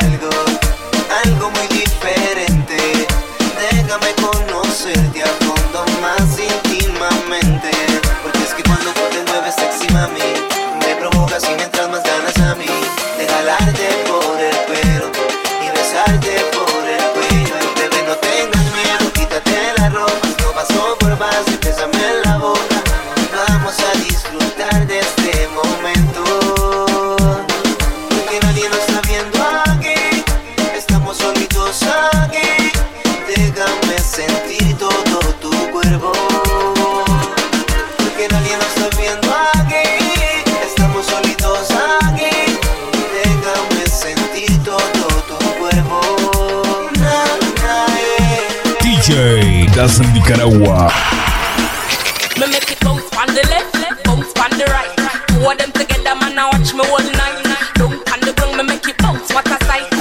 algo. Jazz Nicaragua. Me make it bounce on the left, left, bounce on the right. Two of them together, man, I watch me all night. Down on the ground, me make it bounce, what a sight.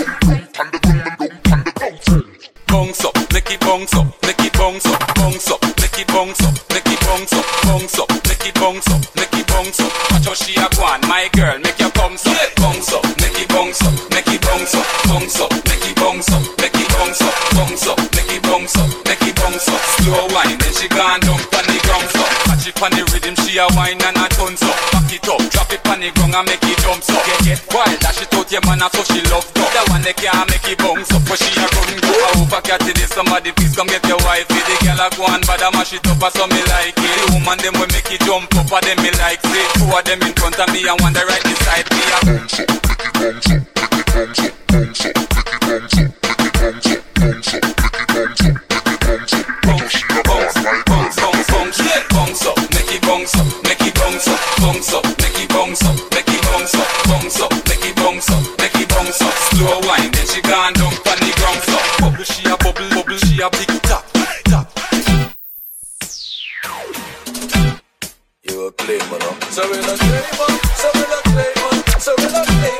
Bounce up, make it bounce up, make it bounce up, bounce up, make it bounce up, make it bounce up, bounce up, make it bounce up, make it bounce up. Watch how she a go on, my girl. gone down on the ground so Catch it on the rhythm, she a wine and a turn so. Pack it up, drop it on the ground and make it jump so. Get, get wild, dash it out your man and so she love go The one they can't make it bounce up, but she a run go I hope I catch it, somebody please come get your wife. The girl a go and bad a mash it up, I saw me like it. The woman them will make it jump up, but them me like it. Two of them in front of me and one the right beside me. I Bong so, make it bong so, bong so, make it bong so, make it bong so. Slow wine, then she gone down on the ground so. Bubble, she a bubble, bubble, she a big top. Top. You a play, man. So we not play, man. So we not play, man. So we're not play.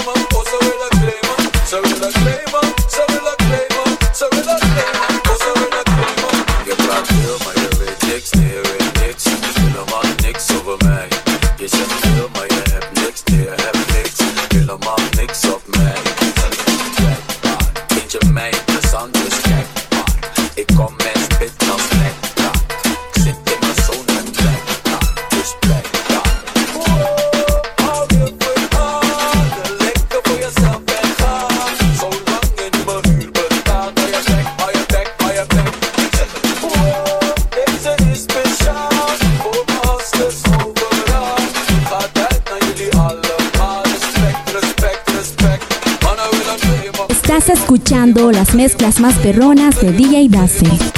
Estás escuchando las mezclas más perronas de DJ Dazzle.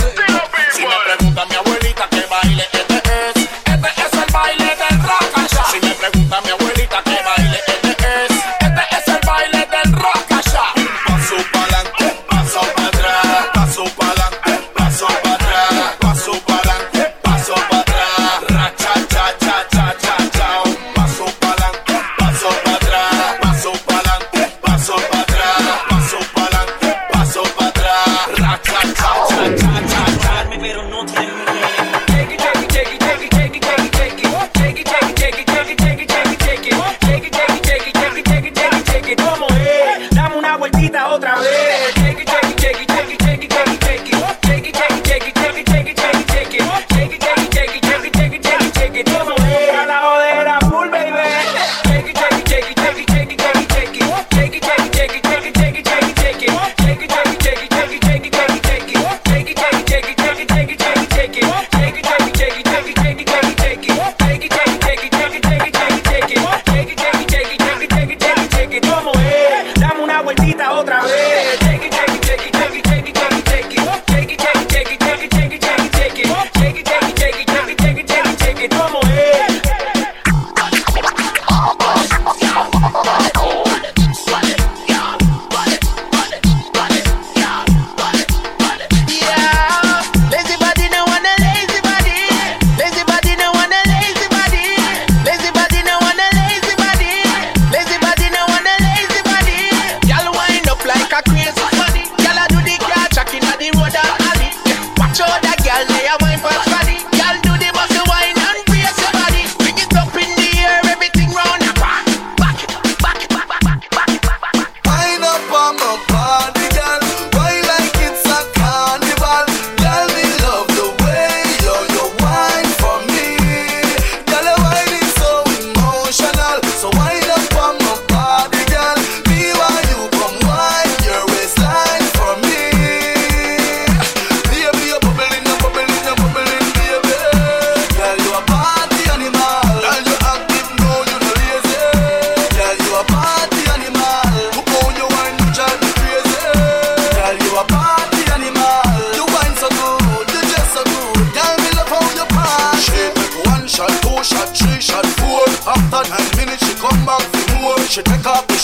she take up